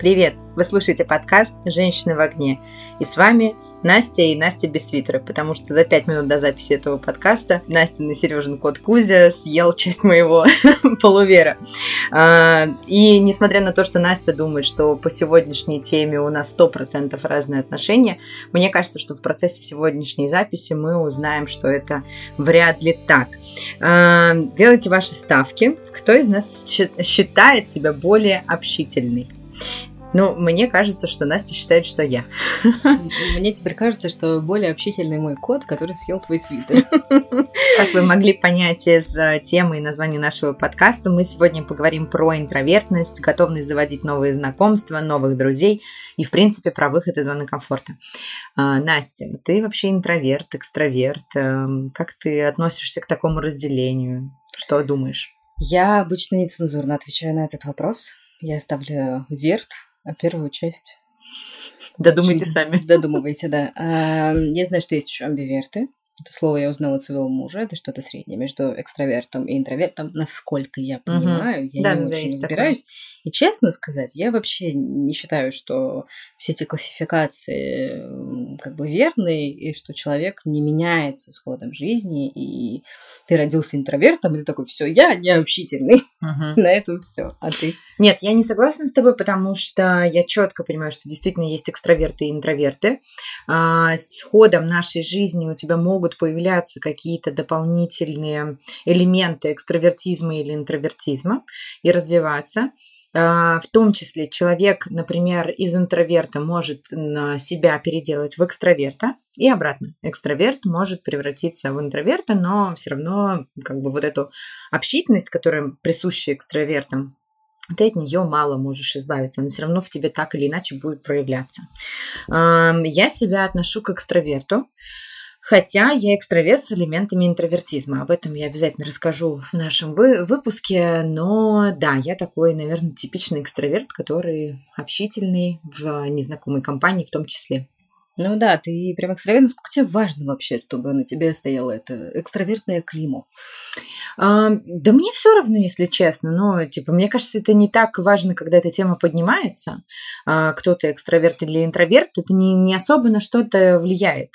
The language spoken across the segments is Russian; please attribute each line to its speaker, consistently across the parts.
Speaker 1: Привет! Вы слушаете подкаст «Женщины в огне». И с вами Настя и Настя без свитера, потому что за пять минут до записи этого подкаста Настя на Сережин кот Кузя съел часть моего полувера. А, и несмотря на то, что Настя думает, что по сегодняшней теме у нас 100% разные отношения, мне кажется, что в процессе сегодняшней записи мы узнаем, что это вряд ли так. А, делайте ваши ставки. Кто из нас считает себя более общительный? Ну, мне кажется, что Настя считает, что я.
Speaker 2: Мне теперь кажется, что более общительный мой кот, который съел твой свитер.
Speaker 1: Как вы могли понять из э, темы и названия нашего подкаста, мы сегодня поговорим про интровертность, готовность заводить новые знакомства, новых друзей и, в принципе, про выход из зоны комфорта. А, Настя, ты вообще интроверт, экстраверт. Эм, как ты относишься к такому разделению? Что думаешь?
Speaker 2: Я обычно нецензурно отвечаю на этот вопрос. Я ставлю верт первую часть...
Speaker 1: Додумайте сами.
Speaker 2: Додумывайте, да. А, я знаю, что есть еще амбиверты. Это слово я узнала от своего мужа. Это что-то среднее между экстравертом и интровертом, насколько я понимаю. Угу. Я да, не да, очень разбираюсь. Такое. И честно сказать, я вообще не считаю, что все эти классификации как бы верные, и что человек не меняется с ходом жизни, и ты родился интровертом, и ты такой, все, я не общительный. Угу. На этом все. А ты?
Speaker 1: Нет, я не согласна с тобой, потому что я четко понимаю, что действительно есть экстраверты и интроверты. А, с ходом нашей жизни у тебя могут появляться какие-то дополнительные элементы экстравертизма или интровертизма и развиваться. А, в том числе человек, например, из интроверта может себя переделать в экстраверта и обратно. Экстраверт может превратиться в интроверта, но все равно как бы вот эту общительность, которая присуща экстравертам, ты от нее мало можешь избавиться, она все равно в тебе так или иначе будет проявляться. Я себя отношу к экстраверту. Хотя я экстраверт с элементами интровертизма. Об этом я обязательно расскажу в нашем вы- выпуске. Но да, я такой, наверное, типичный экстраверт, который общительный в незнакомой компании в том числе.
Speaker 2: Ну да, ты прям экстраверт. Насколько тебе важно вообще, чтобы на тебе стояло это экстравертное климо?
Speaker 1: А, да мне все равно, если честно. Но, типа, мне кажется, это не так важно, когда эта тема поднимается. А, кто-то экстраверт или интроверт, это не, не особо на что-то влияет.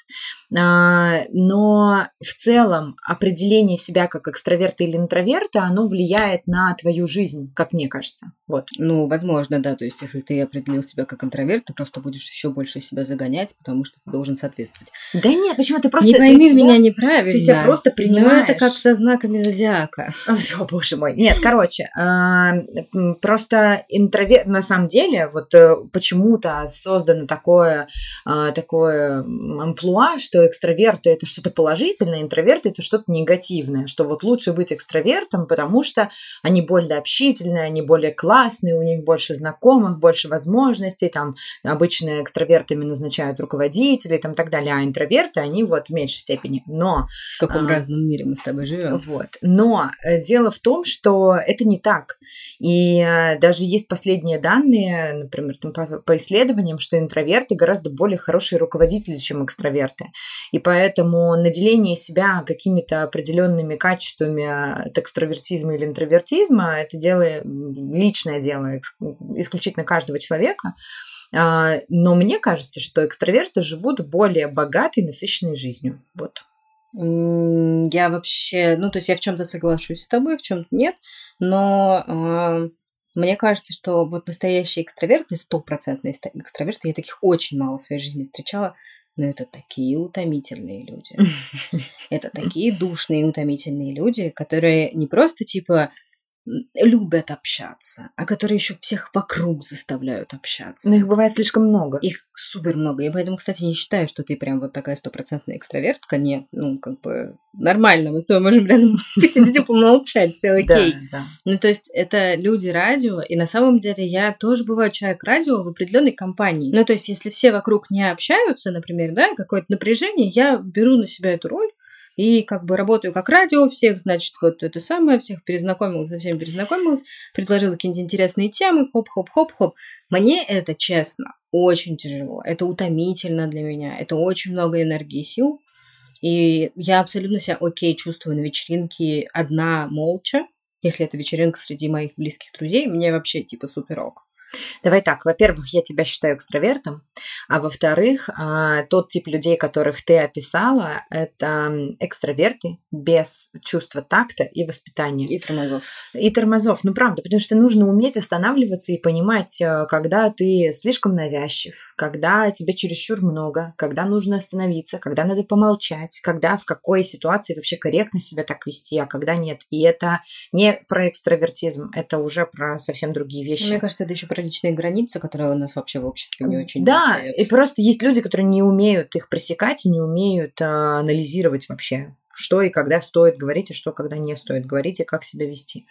Speaker 1: А, но в целом определение себя как экстраверта или интроверта, оно влияет на твою жизнь, как мне кажется. Вот.
Speaker 2: Ну, возможно, да. То есть, если ты определил себя как интроверт, ты просто будешь еще больше себя загонять, потому что ты должен соответствовать.
Speaker 1: Да нет, почему ты просто...
Speaker 2: Не пойми ты меня себя, неправильно.
Speaker 1: Ты себя просто принимаешь. Ну,
Speaker 2: это как со знаками зодиака.
Speaker 1: О, боже мой. Нет, короче, а, просто интроверт... На самом деле, вот э, почему-то создано такое, а, такое амплуа, что что экстраверты это что-то положительное, интроверты это что-то негативное, что вот лучше быть экстравертом, потому что они более общительные, они более классные, у них больше знакомых, больше возможностей, там обычно экстравертами назначают руководителей, там так далее, а интроверты, они вот в меньшей степени. Но...
Speaker 2: В каком а, разном мире мы с тобой живем.
Speaker 1: Вот. Но э, дело в том, что это не так. И э, даже есть последние данные, например, там, по, по исследованиям, что интроверты гораздо более хорошие руководители, чем экстраверты. И поэтому наделение себя какими-то определенными качествами от экстравертизма или интровертизма – это дело, личное дело исключительно каждого человека. А, но мне кажется, что экстраверты живут более богатой, насыщенной жизнью. Вот.
Speaker 2: Я вообще, ну, то есть я в чем-то соглашусь с тобой, в чем-то нет, но э, мне кажется, что вот настоящие экстраверты, стопроцентные экстраверты, я таких очень мало в своей жизни встречала, но это такие утомительные люди. Это такие душные утомительные люди, которые не просто типа любят общаться, а которые еще всех вокруг заставляют общаться.
Speaker 1: Но их бывает слишком много.
Speaker 2: Их супер много. Я поэтому, кстати, не считаю, что ты прям вот такая стопроцентная экстравертка. Нет, ну, как бы нормально. Мы с тобой можем рядом посидеть и помолчать, все окей. Да, да. Ну, то есть это люди радио, и на самом деле я тоже бываю человек радио в определенной компании. Ну, то есть если все вокруг не общаются, например, да, какое-то напряжение, я беру на себя эту роль, и как бы работаю как радио, всех, значит, вот это самое, всех перезнакомилась, со всеми перезнакомилась, предложила какие-нибудь интересные темы, хоп-хоп-хоп-хоп. Мне это, честно, очень тяжело. Это утомительно для меня. Это очень много энергии и сил. И я абсолютно себя окей чувствую на вечеринке одна молча. Если это вечеринка среди моих близких друзей, мне вообще типа суперок.
Speaker 1: Давай так, во-первых, я тебя считаю экстравертом, а во-вторых, а, тот тип людей, которых ты описала, это экстраверты без чувства такта и воспитания.
Speaker 2: И тормозов.
Speaker 1: И тормозов, ну правда, потому что нужно уметь останавливаться и понимать, э, когда ты слишком навязчив, когда тебе чересчур много, когда нужно остановиться, когда надо помолчать, когда в какой ситуации вообще корректно себя так вести, а когда нет. И это не про экстравертизм, это уже про совсем другие вещи.
Speaker 2: Мне кажется, это еще про личные границы, которые у нас вообще в обществе не очень
Speaker 1: Да, и просто есть люди, которые не умеют их пресекать и не умеют а, анализировать вообще, что и когда стоит говорить, и что когда не стоит говорить, и как себя вести.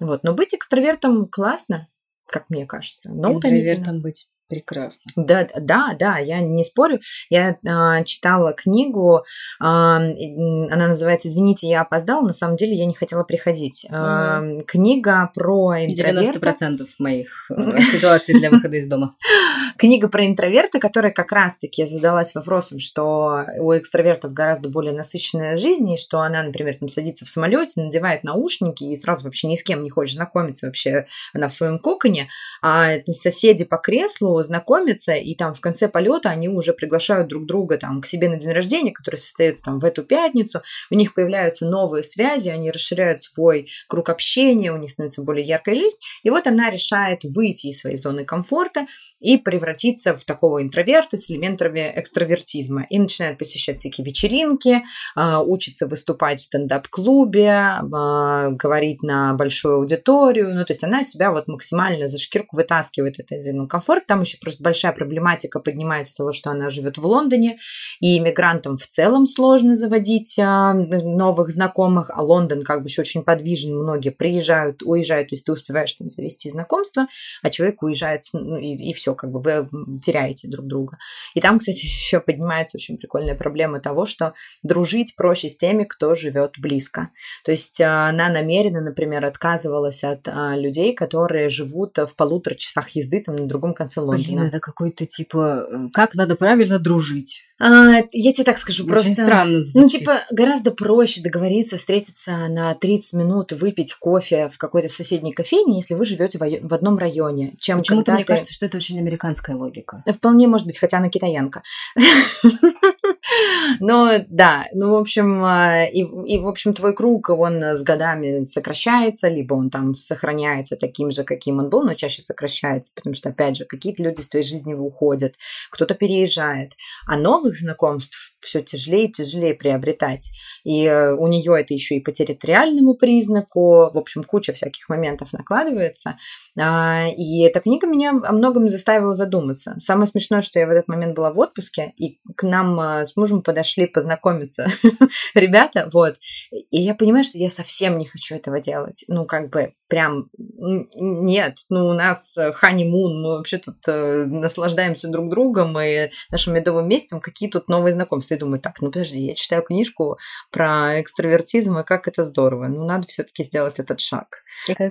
Speaker 1: Вот. Но быть экстравертом классно, как мне кажется. Но
Speaker 2: интровертом быть Прекрасно.
Speaker 1: Да, да, да, я не спорю. Я э, читала книгу, э, она называется «Извините, я опоздала». На самом деле я не хотела приходить. Э, книга про интроверта.
Speaker 2: 90% моих ситуаций для выхода из дома.
Speaker 1: Книга про интроверта, которая как раз-таки задалась вопросом, что у экстравертов гораздо более насыщенная жизнь, и что она, например, там садится в самолете, надевает наушники и сразу вообще ни с кем не хочет знакомиться вообще, она в своем коконе, а соседи по креслу знакомиться, и там в конце полета они уже приглашают друг друга там к себе на день рождения, который состоится там в эту пятницу, у них появляются новые связи, они расширяют свой круг общения, у них становится более яркая жизнь, и вот она решает выйти из своей зоны комфорта и превратиться в такого интроверта с элементами экстравертизма. И начинает посещать всякие вечеринки, а, учится выступать в стендап-клубе, а, говорить на большую аудиторию. Ну, то есть она себя вот максимально за шкирку вытаскивает из зоны комфорта. Там еще просто большая проблематика поднимается того, что она живет в Лондоне, и иммигрантам в целом сложно заводить а, новых знакомых, а Лондон как бы еще очень подвижен, многие приезжают, уезжают, то есть ты успеваешь там завести знакомство, а человек уезжает, ну, и, и все, как бы вы теряете друг друга. И там, кстати, еще поднимается очень прикольная проблема того, что дружить проще с теми, кто живет близко. То есть а, она намеренно, например, отказывалась от а, людей, которые живут в полутора часах езды там на другом конце Лондона.
Speaker 2: Блин, это какой-то типа, э, как надо правильно дружить.
Speaker 1: А, я тебе так скажу,
Speaker 2: Очень
Speaker 1: просто...
Speaker 2: странно
Speaker 1: Ну,
Speaker 2: звучит.
Speaker 1: типа, гораздо проще договориться, встретиться на 30 минут, выпить кофе в какой-то соседней кофейне, если вы живете в, одном районе, чем
Speaker 2: Почему-то мне
Speaker 1: ты-
Speaker 2: кажется, что это очень американская логика.
Speaker 1: Вполне может быть, хотя она китаянка. Но да, ну, в общем, а, и, и, в общем, твой круг, он с годами сокращается, либо он там сохраняется таким же, каким он был, но чаще сокращается, потому что, опять же, какие-то люди из твоей жизни уходят, кто-то переезжает, а новых знакомств все тяжелее и тяжелее приобретать. И э, у нее это еще и по территориальному признаку, в общем, куча всяких моментов накладывается. А, И эта книга меня о многом заставила задуматься. Самое смешное, что я в этот момент была в отпуске, и к нам а, с мужем подошли познакомиться ребята, вот. И я понимаю, что я совсем не хочу этого делать. Ну, как бы, прям нет. Ну, у нас ханимун, мы вообще тут э, наслаждаемся друг другом и нашим медовым месяцем. Какие тут новые знакомства? И думаю, так, ну подожди, я читаю книжку про экстравертизм и как это здорово. Ну, надо все-таки сделать этот шаг.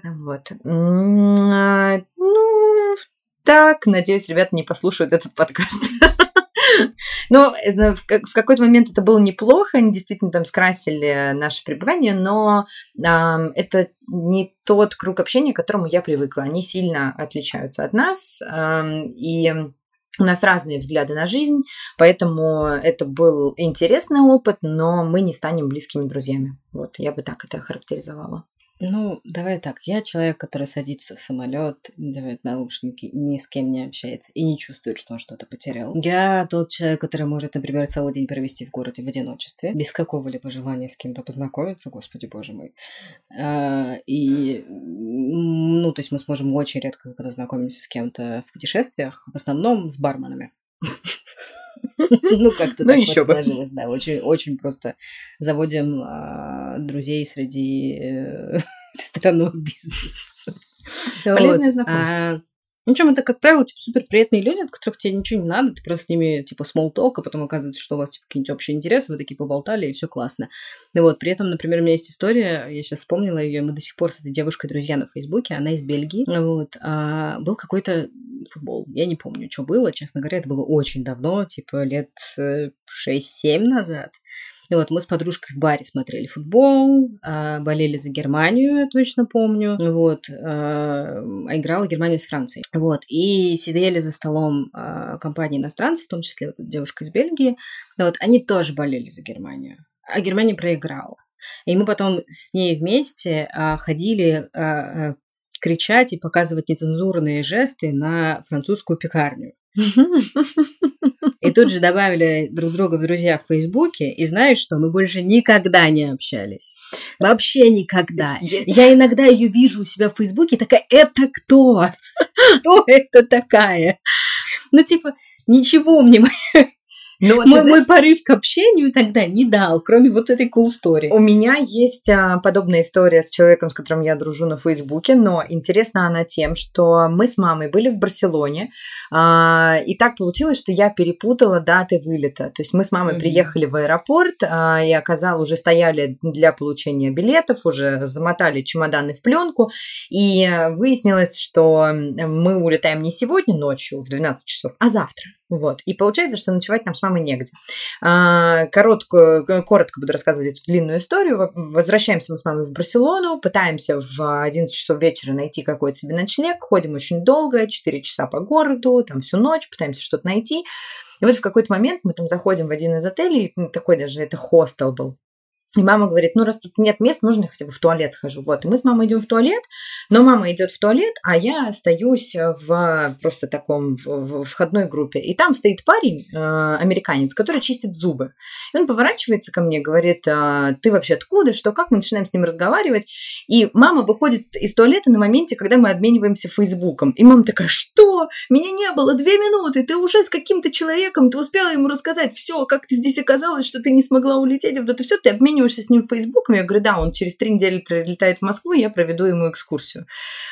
Speaker 1: Вот. А, Ну, так, надеюсь, ребята не послушают этот подкаст. Но э, в как- в какой-то момент это было неплохо, они действительно там скрасили наше пребывание, но ам, это не тот круг общения, к которому я привыкла. Они сильно отличаются от нас, ам, и у нас разные взгляды на жизнь, поэтому это был интересный опыт, но мы не станем близкими друзьями. Вот, я бы так это охарактеризовала.
Speaker 2: Ну, давай так. Я человек, который садится в самолет, надевает наушники, ни с кем не общается и не чувствует, что он что-то потерял. Я тот человек, который может, например, целый день провести в городе в одиночестве, без какого-либо желания с кем-то познакомиться, господи боже мой. А, И, ну, то есть мы сможем очень редко, когда знакомимся с кем-то в путешествиях, в основном с барменами. Ну, как-то
Speaker 1: Ну,
Speaker 2: так
Speaker 1: ещё
Speaker 2: вот
Speaker 1: бы.
Speaker 2: сложилось, да. Очень, очень просто заводим а, друзей среди э, ресторанного бизнеса.
Speaker 1: Полезное
Speaker 2: Вот.
Speaker 1: знакомство.
Speaker 2: А, Ну, чем это, как правило, типа, супер приятные люди, от которых тебе ничего не надо, ты просто с ними, типа, small talk, а потом оказывается, что у вас, типа, какие-нибудь общие интересы, вы такие поболтали, и все классно. Ну вот, при этом, например, у меня есть история, я сейчас вспомнила ее, мы до сих пор с этой девушкой друзья на Фейсбуке, она из Бельгии, вот, а, был какой-то футбол, я не помню, что было, честно говоря, это было очень давно, типа, лет э, 6-7 назад, И вот мы с подружкой в баре смотрели футбол, э, болели за Германию, я точно помню. Вот. Э, а играла Германия с Францией. Вот. И сидели за столом э, компании иностранцев, в том числе вот девушка из Бельгии. Вот. Они тоже болели за Германию. А Германия проиграла. И мы потом с ней вместе а, ходили а, кричать и показывать нецензурные жесты на французскую пекарню. И тут же добавили друг друга в друзья в Фейсбуке, и знаешь что, мы больше никогда не общались. Вообще никогда. Я иногда ее вижу у себя в Фейсбуке, такая, это кто? Кто это такая? Ну, типа, ничего мне ну, мой, знаешь, мой порыв к общению тогда не дал, кроме вот этой cool story.
Speaker 1: У меня есть а, подобная история с человеком, с которым я дружу на Фейсбуке, но интересна она тем, что мы с мамой были в Барселоне, а, и так получилось, что я перепутала даты вылета. То есть мы с мамой mm-hmm. приехали в аэропорт, а, и оказалось, уже стояли для получения билетов, уже замотали чемоданы в пленку, и выяснилось, что мы улетаем не сегодня ночью в 12 часов, а завтра. Вот. И получается, что ночевать нам с мамой негде. А, короткую, коротко буду рассказывать эту длинную историю. Возвращаемся мы с мамой в Барселону, пытаемся в 11 часов вечера найти какой-то себе ночлег, ходим очень долго, 4 часа по городу, там всю ночь, пытаемся что-то найти. И вот в какой-то момент мы там заходим в один из отелей, такой даже это хостел был, и мама говорит, ну, раз тут нет мест, можно я хотя бы в туалет схожу. Вот, и мы с мамой идем в туалет, но мама идет в туалет, а я остаюсь в просто таком в, в входной группе. И там стоит парень, э, американец, который чистит зубы. И он поворачивается ко мне, говорит, э, ты вообще откуда, что, как? Мы начинаем с ним разговаривать. И мама выходит из туалета на моменте, когда мы обмениваемся фейсбуком. И мама такая, что? Меня не было две минуты, ты уже с каким-то человеком, ты успела ему рассказать все, как ты здесь оказалась, что ты не смогла улететь, вот это все, ты обмениваешься обмениваешься с ним Фейсбуком? Я говорю, да, он через три недели прилетает в Москву, я проведу ему экскурсию.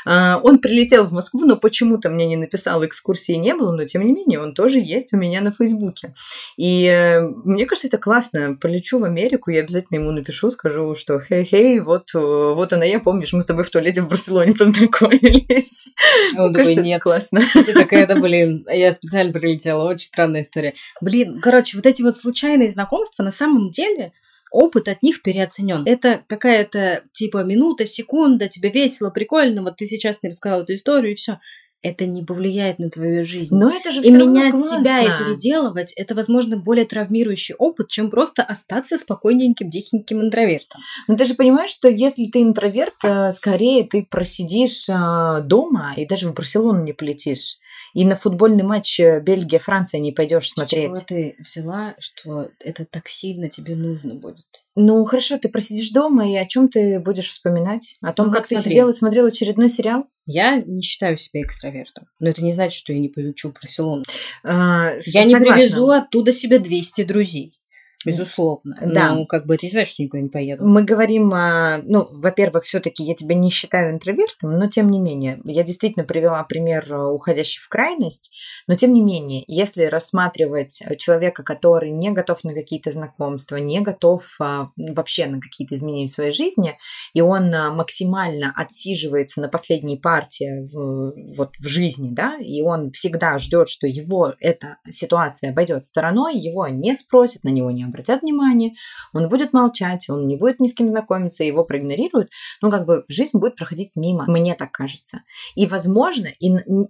Speaker 1: А, он прилетел в Москву, но почему-то мне не написал, экскурсии не было, но тем не менее он тоже есть у меня на Фейсбуке. И э, мне кажется, это классно. Полечу в Америку, я обязательно ему напишу, скажу, что хей-хей, вот, э, вот она я, помнишь, мы с тобой в туалете в Барселоне познакомились.
Speaker 2: Он такой, нет. классно. Ты такая, да, блин, я специально прилетела, очень странная история. Блин, короче, вот эти вот случайные знакомства на самом деле опыт от них переоценен. Это какая-то типа минута, секунда, тебе весело, прикольно, вот ты сейчас мне рассказал эту историю и все. Это не повлияет на твою жизнь.
Speaker 1: Но это же
Speaker 2: и менять классно. себя и переделывать, это, возможно, более травмирующий опыт, чем просто остаться спокойненьким, тихеньким интровертом.
Speaker 1: Но ты же понимаешь, что если ты интроверт, э, скорее ты просидишь э, дома и даже в Барселону не полетишь и на футбольный матч э, Бельгия-Франция не пойдешь смотреть.
Speaker 2: Чего ты взяла, что это так сильно тебе нужно будет?
Speaker 1: Ну, хорошо, ты просидишь дома, и о чем ты будешь вспоминать? О том, ну, как смотри. ты сидела и смотрела очередной сериал?
Speaker 2: Я не считаю себя экстравертом. Но это не значит, что я не полечу в Барселону. А, я согласна. не привезу оттуда себе 200 друзей. Безусловно. Да. Ну, как бы это не значит, что никуда не поеду.
Speaker 1: Мы говорим, а, ну, во-первых, все-таки я тебя не считаю интровертом, но тем не менее, я действительно привела пример э, уходящий в крайность, но тем не менее, если рассматривать человека, который не готов на какие-то знакомства, не готов а, вообще на какие-то изменения в своей жизни, и он а, максимально отсиживается на последней партии в, вот в жизни, да, и он всегда ждет, что его эта ситуация обойдет стороной, его не спросят, на него не обратят внимание, он будет молчать, он не будет ни с кем знакомиться, его проигнорируют, ну, как бы жизнь будет проходить мимо, мне так кажется. И, возможно, и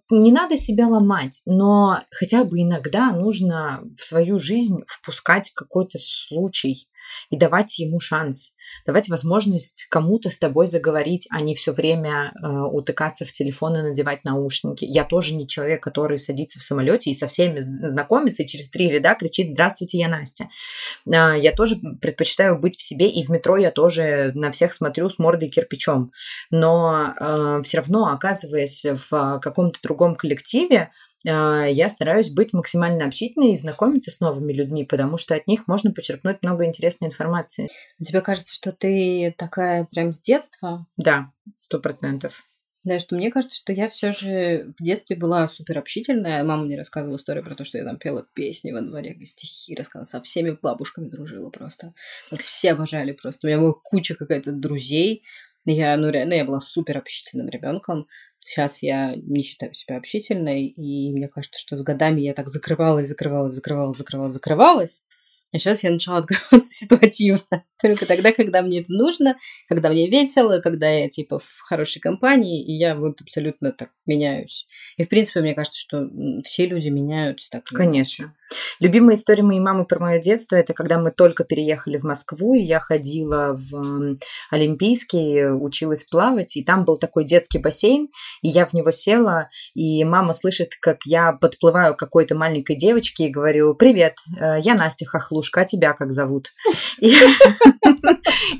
Speaker 1: не надо себя ломать, но хотя бы иногда нужно в свою жизнь впускать какой-то случай и давать ему шанс давать возможность кому-то с тобой заговорить, а не все время э, утыкаться в телефон и надевать наушники. Я тоже не человек, который садится в самолете и со всеми знакомится, и через три ряда кричит «Здравствуйте, я Настя». Э, я тоже предпочитаю быть в себе, и в метро я тоже на всех смотрю с мордой кирпичом. Но э, все равно, оказываясь в каком-то другом коллективе, а, я стараюсь быть максимально общительной и знакомиться с новыми людьми, потому что от них можно почерпнуть много интересной информации.
Speaker 2: Тебе кажется, что ты такая прям с детства?
Speaker 1: Да, сто процентов.
Speaker 2: Да, что мне кажется, что я все же в детстве была супер общительная. Мама мне рассказывала историю про то, что я там пела песни во дворе, стихи рассказывала, со всеми бабушками дружила просто. Вот все обожали просто. У меня была куча какая-то друзей. Я, ну, реально, я была супер общительным ребенком. Сейчас я не считаю себя общительной, и мне кажется, что с годами я так закрывалась, закрывалась, закрывалась, закрывалась, закрывалась. А сейчас я начала открываться ситуативно. Только тогда, когда мне это нужно, когда мне весело, когда я, типа, в хорошей компании, и я вот абсолютно так меняюсь. И, в принципе, мне кажется, что все люди меняются так.
Speaker 1: Конечно. Любимая история моей мамы про мое детство – это когда мы только переехали в Москву, и я ходила в Олимпийский, училась плавать, и там был такой детский бассейн, и я в него села, и мама слышит, как я подплываю к какой-то маленькой девочке и говорю «Привет, э, я Настя Хохлушка, а тебя как зовут?» И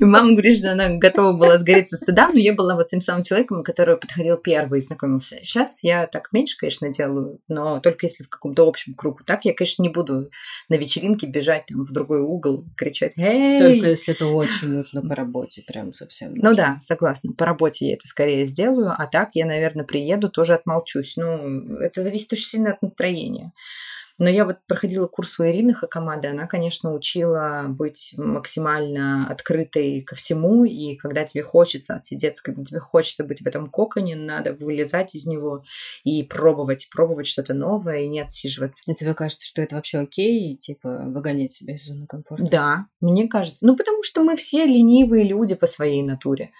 Speaker 1: мама говорит, что она готова была сгореть со стыда, но я была вот тем самым человеком, который подходил первый и знакомился. Сейчас я так меньше, конечно, делаю, но только если в каком-то общем кругу. Так я, конечно, не буду на вечеринке бежать там в другой угол, кричать «Эй!»
Speaker 2: Только если это очень нужно по работе, прям совсем.
Speaker 1: Ну да, согласна. По работе я это скорее сделаю, а так я, наверное, приеду, тоже отмолчусь. Ну, это зависит очень сильно от настроения. Но я вот проходила курс у Ирины Хакамады, она, конечно, учила быть максимально открытой ко всему, и когда тебе хочется отсидеться, когда тебе хочется быть в этом коконе, надо вылезать из него и пробовать, пробовать что-то новое и не отсиживаться.
Speaker 2: И тебе кажется, что это вообще окей, типа выгонять себя из зоны комфорта?
Speaker 1: Да, мне кажется. Ну, потому что мы все ленивые люди по своей натуре.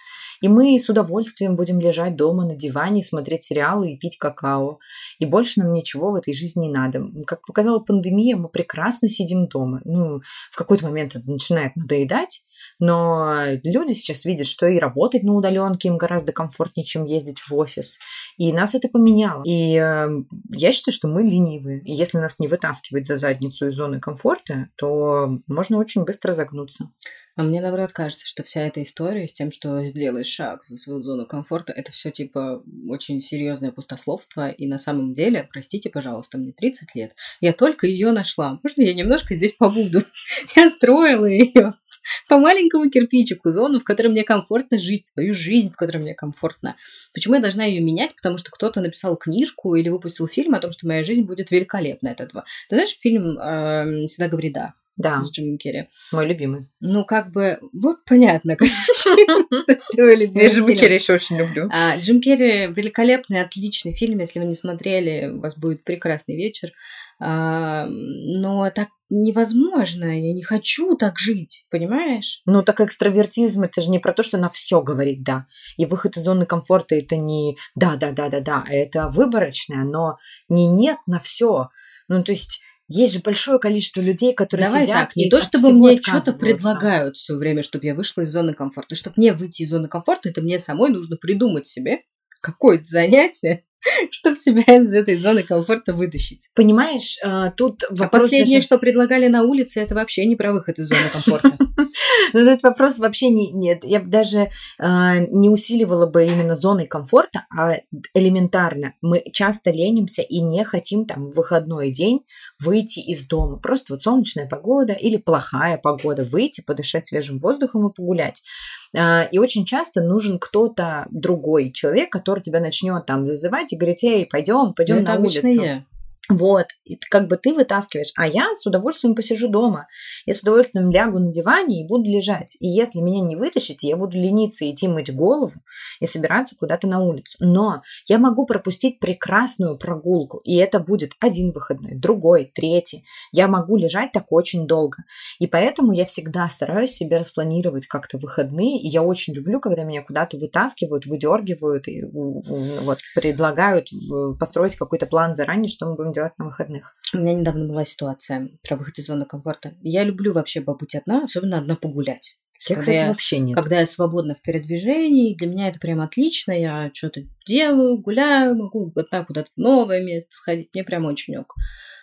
Speaker 1: И мы с удовольствием будем лежать дома на диване, смотреть сериалы и пить какао. И больше нам ничего в этой жизни не надо. Как показала пандемия, мы прекрасно сидим дома. Ну, в какой-то момент это начинает надоедать, но люди сейчас видят, что и работать на удаленке им гораздо комфортнее, чем ездить в офис. И нас это поменяло. И э, я считаю, что мы ленивые. И если нас не вытаскивать за задницу из зоны комфорта, то можно очень быстро загнуться.
Speaker 2: А мне, наоборот, кажется, что вся эта история с тем, что сделаешь шаг за свою зону комфорта, это все типа очень серьезное пустословство. И на самом деле, простите, пожалуйста, мне 30 лет, я только ее нашла. Можно я немножко здесь побуду? Я строила ее по маленькому кирпичику зону, в которой мне комфортно жить, свою жизнь, в которой мне комфортно. Почему я должна ее менять? Потому что кто-то написал книжку или выпустил фильм о том, что моя жизнь будет великолепна от этого. Ты знаешь фильм э, «Всегда говори да»?
Speaker 1: Да.
Speaker 2: С Джимом Керри.
Speaker 1: Мой любимый.
Speaker 2: Ну, как бы, вот понятно,
Speaker 1: Я Джима Керри еще очень люблю.
Speaker 2: А, Джим Керри великолепный, отличный фильм. Если вы не смотрели, у вас будет прекрасный вечер. А, но так невозможно, я не хочу так жить, понимаешь?
Speaker 1: Ну, так экстравертизм это же не про то, что на все говорить да. И выход из зоны комфорта это не да, да, да, да, да, это выборочное, но не нет на все. Ну, то есть есть же большое количество людей, которые
Speaker 2: Давай
Speaker 1: сидят
Speaker 2: так, не то чтобы мне что-то предлагают все время, чтобы я вышла из зоны комфорта. Чтобы мне выйти из зоны комфорта, это мне самой нужно придумать себе какое-то занятие, чтобы себя из этой зоны комфорта вытащить.
Speaker 1: Понимаешь, э, тут
Speaker 2: вопрос... А последнее, даже... что предлагали на улице, это вообще не про выход из зоны комфорта.
Speaker 1: Ну, этот вопрос вообще не, нет. Я бы даже э, не усиливала бы именно зоной комфорта, а элементарно. Мы часто ленимся и не хотим там в выходной день выйти из дома. Просто вот солнечная погода или плохая погода. Выйти, подышать свежим воздухом и погулять. И очень часто нужен кто-то другой человек, который тебя начнет там зазывать и говорить, эй, пойдем, пойдем на улицу. Я. Вот, и как бы ты вытаскиваешь, а я с удовольствием посижу дома. Я с удовольствием лягу на диване и буду лежать. И если меня не вытащить, я буду лениться идти мыть голову и собираться куда-то на улицу. Но я могу пропустить прекрасную прогулку, и это будет один выходной, другой, третий. Я могу лежать так очень долго. И поэтому я всегда стараюсь себе распланировать как-то выходные, и я очень люблю, когда меня куда-то вытаскивают, выдергивают и вот предлагают построить какой-то план заранее, что мы будем делать делать на выходных?
Speaker 2: У меня недавно была ситуация про выход из зоны комфорта. Я люблю вообще побыть одна, особенно одна погулять.
Speaker 1: Я, когда кстати, я, вообще нет.
Speaker 2: Когда я свободна в передвижении, для меня это прям отлично. Я что-то делаю, гуляю, могу одна куда-то в новое место сходить. Мне прям очень ок.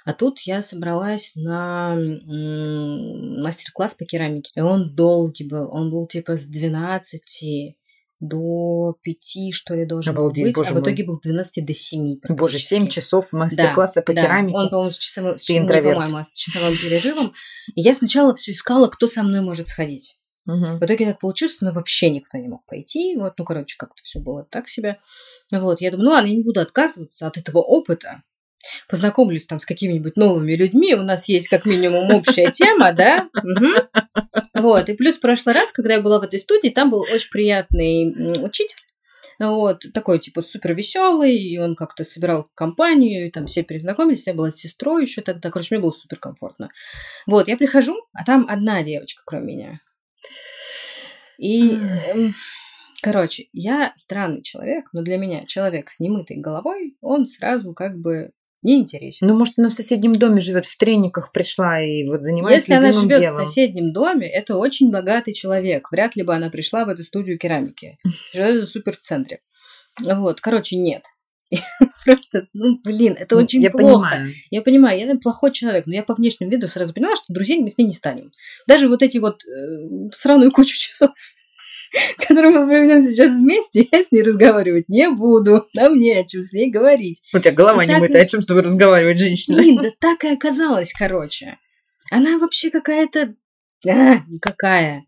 Speaker 2: А тут я собралась на мастер-класс по керамике. И он долгий был. Он был типа с 12 до пяти, что ли, должен Обалдеть, быть, боже а в итоге был с 12 до 7.
Speaker 1: Боже, 7 часов мастер-класса да, по
Speaker 2: да.
Speaker 1: керамике.
Speaker 2: Он, по-моему, с часовым, с, по-моему, с часовым перерывом. И я сначала все искала, кто со мной может сходить. Угу. В итоге так получилось, что ну, вообще никто не мог пойти. Вот, ну, короче, как-то все было так себе. Вот, я думаю, ну ладно, я не буду отказываться от этого опыта познакомлюсь там с какими-нибудь новыми людьми, у нас есть как минимум общая тема, да? Вот, и плюс в прошлый раз, когда я была в этой студии, там был очень приятный учитель, Вот, такой, типа, супер веселый, и он как-то собирал компанию, и там все перезнакомились, я была с сестрой еще тогда, короче, мне было супер комфортно. Вот, я прихожу, а там одна девочка, кроме меня. И, эм, короче, я странный человек, но для меня человек с немытой головой, он сразу как бы не интересен.
Speaker 1: Ну, может, она в соседнем доме живет, в трениках пришла и вот занимается
Speaker 2: Если она живет
Speaker 1: делом.
Speaker 2: в соседнем доме, это очень богатый человек. Вряд ли бы она пришла в эту студию керамики. Живет в супер в центре. Вот, короче, нет. Просто, ну, блин, это ну, очень
Speaker 1: я
Speaker 2: плохо.
Speaker 1: Понимаю.
Speaker 2: Я понимаю, я плохой человек, но я по внешнему виду сразу поняла, что друзей мы с ней не станем. Даже вот эти вот э, сраную кучу часов которую мы проведем сейчас вместе, я с ней разговаривать не буду. Нам не о чем с ней говорить.
Speaker 1: У тебя голова не мытая, о чем с тобой разговаривать, женщина?
Speaker 2: Блин, да так и оказалось, короче. Она вообще какая-то... А, никакая.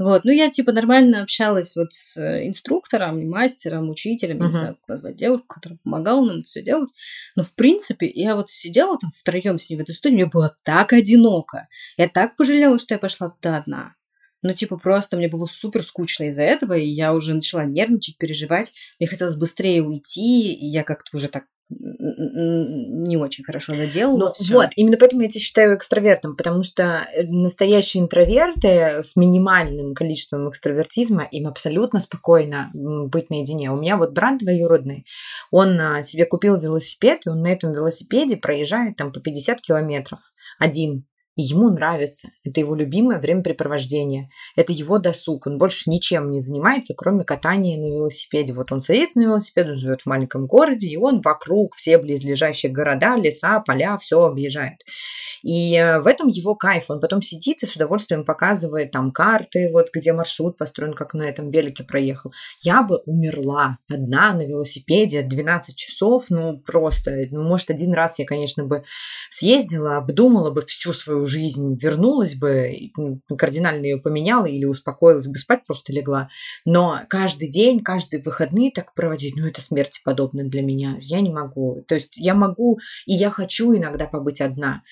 Speaker 2: Вот, ну я типа нормально общалась вот с инструктором, мастером, учителем, uh-huh. не знаю, как назвать девушку, которая помогала нам это все делать. Но в принципе я вот сидела там втроем с ней в этой студии, мне было так одиноко. Я так пожалела, что я пошла туда одна. Ну, типа, просто мне было супер скучно из-за этого, и я уже начала нервничать, переживать. Мне хотелось быстрее уйти, и я как-то уже так не очень хорошо наделала.
Speaker 1: Ну, вот, именно поэтому я тебя считаю экстравертом, потому что настоящие интроверты с минимальным количеством экстравертизма, им абсолютно спокойно быть наедине. У меня вот брат двоюродный, он себе купил велосипед, и он на этом велосипеде проезжает там по 50 километров один ему нравится. Это его любимое времяпрепровождение. Это его досуг. Он больше ничем не занимается, кроме катания на велосипеде. Вот он садится на велосипед, он живет в маленьком городе, и он вокруг все близлежащие города, леса, поля, все объезжает. И э, в этом его кайф. Он потом сидит и с удовольствием показывает там карты, вот где маршрут построен, как на этом велике проехал. Я бы умерла одна на велосипеде 12 часов, ну просто, ну может один раз я, конечно, бы съездила, обдумала бы всю свою жизнь, вернулась бы, кардинально ее поменяла или успокоилась бы, спать просто легла. Но каждый день, каждые выходные так проводить, ну это смерти подобно для меня. Я не могу. То есть я могу и я хочу иногда побыть одна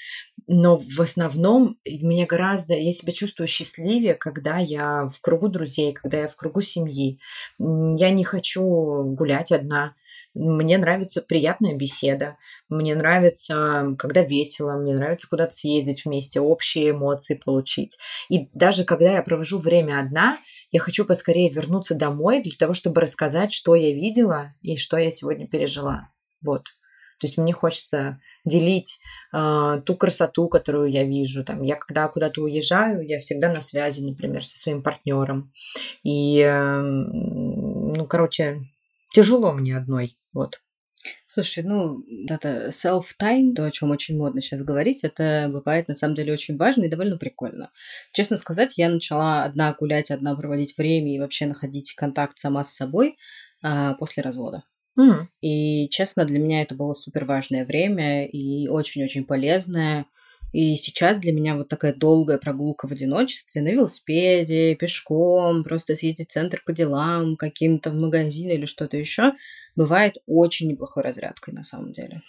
Speaker 1: но в основном мне гораздо, я себя чувствую счастливее, когда я в кругу друзей, когда я в кругу семьи. Я не хочу гулять одна. Мне нравится приятная беседа. Мне нравится, когда весело, мне нравится куда-то съездить вместе, общие эмоции получить. И даже когда я провожу время одна, я хочу поскорее вернуться домой для того, чтобы рассказать, что я видела и что я сегодня пережила. Вот. То есть мне хочется делить э, ту красоту, которую я вижу. Там, я когда куда-то уезжаю, я всегда на связи, например, со своим партнером. И, э, ну, короче, тяжело мне одной. Вот.
Speaker 2: Слушай, ну, это self-time, то, о чем очень модно сейчас говорить, это бывает на самом деле очень важно и довольно прикольно. Честно сказать, я начала одна гулять, одна проводить время и вообще находить контакт сама с собой а, после развода.
Speaker 1: Mm.
Speaker 2: И, честно, для меня это было супер важное время и очень-очень полезное. И сейчас для меня вот такая долгая прогулка в одиночестве на велосипеде, пешком, просто съездить в центр по делам, каким-то в магазин или что-то еще, бывает очень неплохой разрядкой на самом деле.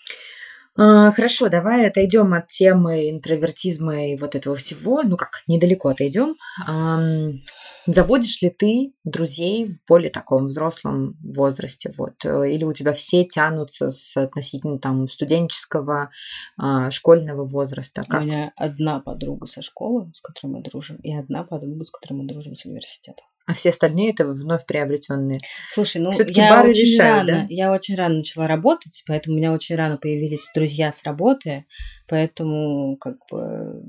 Speaker 1: А, хорошо, давай отойдем от темы интровертизма и вот этого всего. Ну как, недалеко отойдем. Заводишь ли ты друзей в более таком взрослом возрасте? Вот, э, или у тебя все тянутся с относительно там студенческого, а, школьного возраста?
Speaker 2: Как? У меня одна подруга со школы, с которой мы дружим, и одна подруга, с которой мы дружим с университета
Speaker 1: а все остальные это вновь приобретенные.
Speaker 2: Слушай, ну я бары очень решают, рано, да? я очень рано начала работать, поэтому у меня очень рано появились друзья с работы, поэтому как бы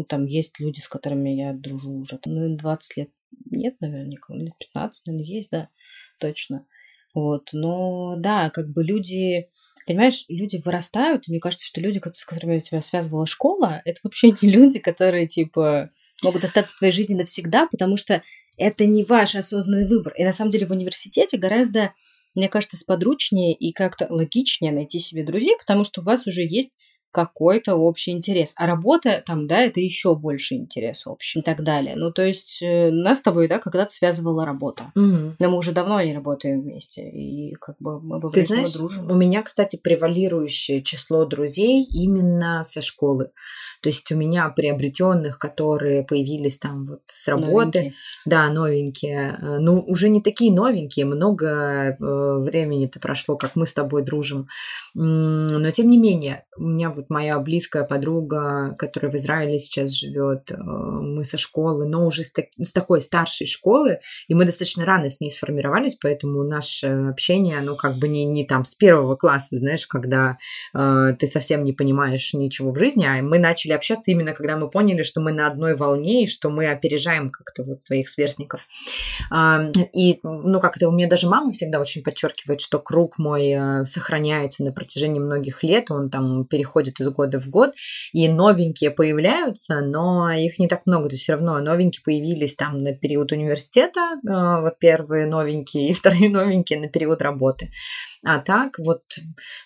Speaker 2: ну там есть люди, с которыми я дружу уже, ну 20 лет нет, наверное, никого, лет 15, наверное, есть, да, точно. Вот, но да, как бы люди, понимаешь, люди вырастают, и мне кажется, что люди, с которыми тебя связывала школа, это вообще не люди, которые, типа, могут остаться в твоей жизни навсегда, потому что это не ваш осознанный выбор. И на самом деле в университете гораздо, мне кажется, сподручнее и как-то логичнее найти себе друзей, потому что у вас уже есть какой-то общий интерес. А работа там, да, это еще больше интерес общий и так далее. Ну, то есть э, нас с тобой, да, когда-то связывала работа.
Speaker 1: Мгм.
Speaker 2: Но мы уже давно не работаем вместе, и как бы мы
Speaker 1: Ты
Speaker 2: по-прежнему
Speaker 1: знаешь,
Speaker 2: дружим.
Speaker 1: у меня, кстати, превалирующее число друзей именно со школы. То есть у меня приобретенных, которые появились там вот с работы,
Speaker 2: Новенькие.
Speaker 1: да, новенькие. Э, Ну, уже не такие новенькие, много э, времени-то прошло, как мы с тобой дружим. Но тем не менее, у меня вот моя близкая подруга, которая в Израиле сейчас живет, э, мы со школы, но уже с, так- с такой старшей школы, и мы достаточно рано с ней сформировались, поэтому наше общение, оно как бы не, не там с первого класса, знаешь, когда э, ты совсем не понимаешь ничего в жизни, а мы начали общаться именно когда мы поняли, что мы на одной волне и что мы опережаем как-то вот своих сверстников. А, И, ну, как-то у меня даже мама всегда очень подчеркивает, что круг мой э, сохраняется на протяжении многих лет, он там переходит из года в год, и новенькие появляются, но их не так много, то есть все равно новенькие появились там на период университета, э, первые новенькие, и вторые новенькие на период работы. А так вот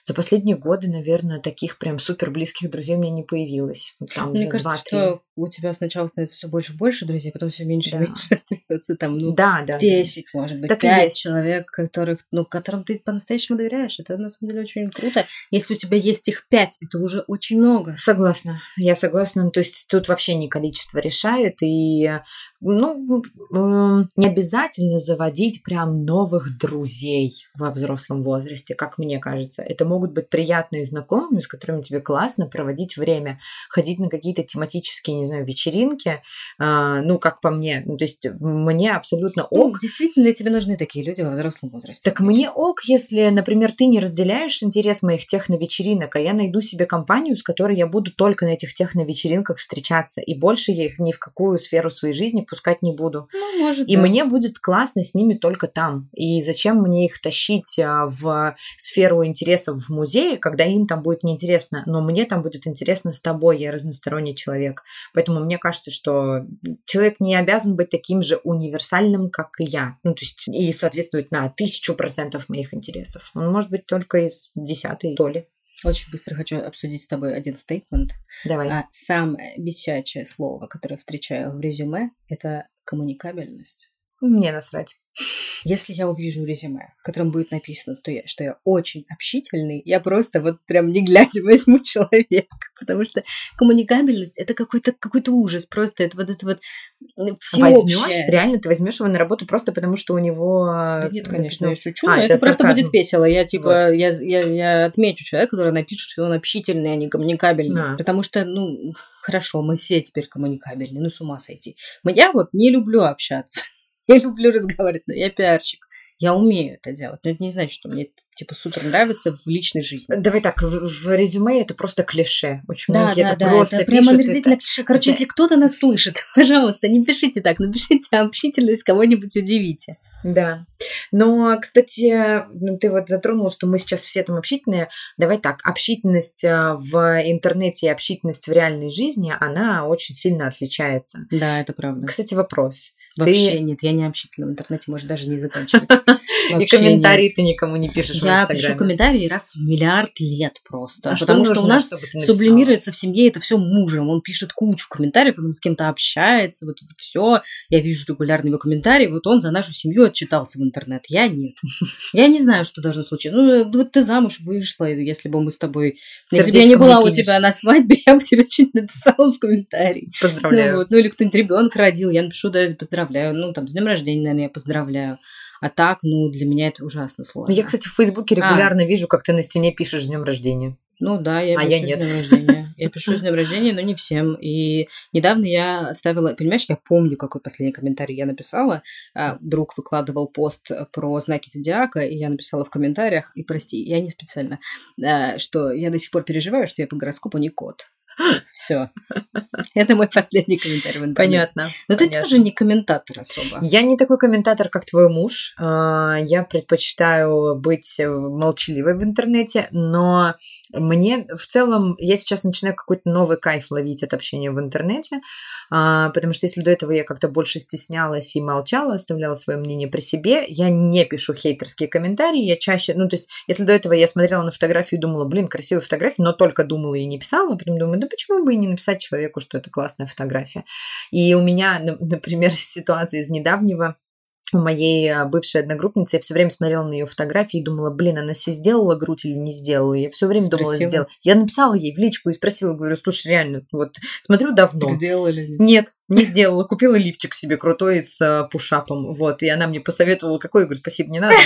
Speaker 1: за последние годы, наверное, таких прям супер близких друзей у меня не появилось. Там
Speaker 2: Мне кажется,
Speaker 1: два-три.
Speaker 2: что у тебя сначала становится все больше и больше друзей, потом все меньше и
Speaker 1: Да.
Speaker 2: меньше остается там, ну,
Speaker 1: Да, да.
Speaker 2: 10, может быть,
Speaker 1: Так и
Speaker 2: 5
Speaker 1: есть.
Speaker 2: человек, которых, ну, которым ты по-настоящему доверяешь. Это на самом деле очень круто. Если у тебя есть их 5, это уже очень много.
Speaker 1: Согласна, я согласна. Ну, То есть тут вообще не количество решает, и ну, м, не обязательно заводить прям новых друзей во взрослом возрасте, как мне кажется. Это могут быть приятные знакомые, с которыми тебе классно проводить время, ходить на какие-то тематические, не знаю, вечеринки, а, ну, как по мне. Ну, то есть мне абсолютно
Speaker 2: Ну,
Speaker 1: ок,
Speaker 2: действительно, для тебя нужны такие люди во взрослом возрасте.
Speaker 1: Так мне ок, если, например, ты не разделяешь интерес моих техно-вечеринок, а я найду себе компанию, с которой я буду только на этих техно-вечеринках встречаться, и больше я их ни в какую сферу своей жизни пускать не буду.
Speaker 2: Ну, может,
Speaker 1: И
Speaker 2: да.
Speaker 1: мне будет классно с ними только там. И зачем мне их тащить а, в сферу интересов в музее, когда им там будет неинтересно, но мне там будет интересно с тобой, я разносторонний человек. Поэтому мне кажется, что человек не обязан быть таким же универсальным, как и я. Ну, то есть, и соответствовать на тысячу процентов моих интересов. Он может быть только из десятой доли.
Speaker 2: Очень быстро хочу обсудить с тобой один стейтмент.
Speaker 1: Давай.
Speaker 2: А, самое бесячее слово, которое встречаю в резюме, это коммуникабельность.
Speaker 1: Мне насрать.
Speaker 2: Если я увижу резюме, в котором будет написано, что я, что я очень общительный, я просто вот прям не глядя возьму человека, потому что коммуникабельность это какой-то какой-то ужас, просто это вот это вот
Speaker 1: Возьмешь,
Speaker 2: всеобщее.
Speaker 1: реально, ты возьмешь его на работу просто потому, что у него...
Speaker 2: Да нет, конечно, я шучу,
Speaker 1: А,
Speaker 2: но
Speaker 1: это
Speaker 2: это, просто будет весело. Я типа, я, я, я отмечу человека, который напишет, что он общительный, а не коммуникабельный.
Speaker 1: Да.
Speaker 2: Потому что, ну, хорошо, мы все теперь коммуникабельны, ну, с ума сойти. Но Я вот не люблю общаться. Я люблю разговаривать, но я пиарщик. Я умею это делать, но это не значит, что мне типа супер нравится в личной жизни.
Speaker 1: Давай так, в, в резюме это просто клише. Очень
Speaker 2: Да,
Speaker 1: многие
Speaker 2: да,
Speaker 1: это
Speaker 2: да,
Speaker 1: просто
Speaker 2: это прямо омерзительно
Speaker 1: это-
Speaker 2: клише. Короче,
Speaker 1: это-
Speaker 2: если кто-то нас слышит, пожалуйста, не пишите так, напишите общительность, кого-нибудь удивите.
Speaker 1: Да. Но, кстати, ну, ты вот затронул, что мы сейчас все там общительные. Давай так, общительность а, в интернете и общительность в реальной жизни, она очень сильно отличается.
Speaker 2: Да, это правда.
Speaker 1: Кстати, вопрос.
Speaker 2: Вообще нет, я не общительна в интернете, можешь даже не заканчивать.
Speaker 1: И комментарии ты никому не пишешь
Speaker 2: Я пишу комментарии раз в миллиард лет просто.
Speaker 1: А
Speaker 2: потому что у нас
Speaker 1: ты
Speaker 2: сублимируется в семье это все мужем. Он пишет кучу комментариев, он с кем-то общается, вот это все. Я вижу регулярно его комментарии, вот он за нашу семью отчитался в интернет. Я нет. Я не знаю, что должно случиться. Ну, вот ты замуж вышла, если бы мы с тобой... Если бы я не была у тебя на свадьбе, я бы тебе что-нибудь написала в комментарии. Ну,
Speaker 1: Поздравляю.
Speaker 2: вот. ну или кто-нибудь ребенка родил, я напишу, да, поздравляю. Ну, там, с днем рождения, наверное, я поздравляю. А так, ну, для меня это ужасно сложно.
Speaker 1: Я, кстати, в Фейсбуке регулярно вижу, как ты на стене пишешь с днем рождения.
Speaker 2: Ну да, я
Speaker 1: А
Speaker 2: пишу
Speaker 1: я
Speaker 2: с
Speaker 1: нет.
Speaker 2: днем рождения. Я пишу с днем рождения, но не всем. И недавно я оставила, понимаешь, я помню, какой последний комментарий я написала. А, Друг выкладывал пост про знаки зодиака, и я написала в комментариях, и прости, я не специально, а, что я до сих пор переживаю, что я по гороскопу не кот. Все. Это мой последний комментарий в интернете.
Speaker 1: Понятно.
Speaker 2: Но ты тоже не комментатор особо.
Speaker 1: Я не такой комментатор, как твой муж. А, я предпочитаю быть молчаливой в интернете, но мне в целом, я сейчас начинаю какой-то новый кайф ловить от общения в интернете, а, потому что если до этого я как-то больше стеснялась и молчала, оставляла свое мнение при себе, я не пишу хейтерские комментарии, я чаще, ну то есть, если до этого я смотрела на фотографию и думала, блин, красивая фотография, но только думала и не писала, потом думаю, да почему бы и не написать человеку, что это классная фотография. И у меня, например, ситуация из недавнего, у моей а, бывшей одногруппницы, я все время смотрела на ее фотографии и думала, блин, она себе сделала грудь или не сделала. Я все время спросила. думала, сделала. Я написала ей в личку и спросила, говорю, слушай, реально, вот смотрю давно.
Speaker 2: Так сделала или
Speaker 1: нет? Нет, не сделала. Купила лифчик себе крутой с а, пушапом. Вот, и она мне посоветовала, какой, я говорю, спасибо, не надо.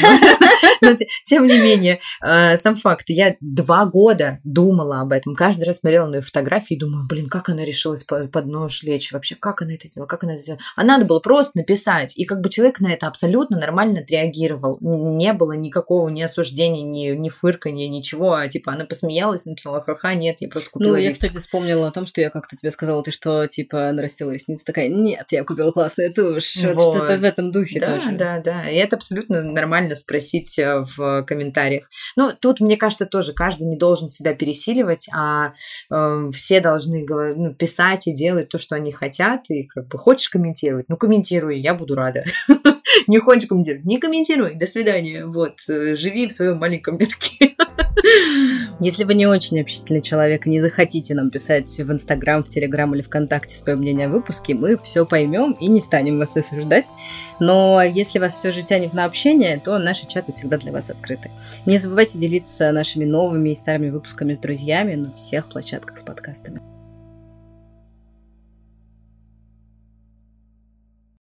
Speaker 1: Но тем не менее, а, сам факт, я два года думала об этом. Каждый раз смотрела на ее фотографии и думаю, блин, как она решилась под нож лечь? Вообще, как она это сделала? Как она это сделала? А надо было просто написать. И как бы человек на это абсолютно нормально отреагировал. Не было никакого ни осуждения, ни, ни фырканья, ничего. А типа она посмеялась, написала, ха-ха, нет, я просто купила
Speaker 2: Ну, я, кстати, вспомнила о том, что я как-то тебе сказала, ты что, типа, нарастила ресницы, такая, нет, я купила классную тушь. Вот, вот что-то в этом духе
Speaker 1: да,
Speaker 2: тоже.
Speaker 1: Да, да, И это абсолютно нормально спросить э, в комментариях. Ну, тут, мне кажется, тоже каждый не должен себя пересиливать, а э, все должны ну, писать и делать то, что они хотят, и как бы хочешь комментировать, ну, комментируй, я буду рада. Не хочешь комментировать, не комментируй, до свидания. Вот, э, живи в своем маленьком мирке.
Speaker 2: Если вы не очень общительный человек и не захотите нам писать в Инстаграм, в Телеграм или ВКонтакте свое мнение о выпуске, мы все поймем и не станем вас осуждать. Но если вас все же тянет на общение, то наши чаты всегда для вас открыты. Не забывайте делиться нашими новыми и старыми выпусками с друзьями на всех площадках с подкастами.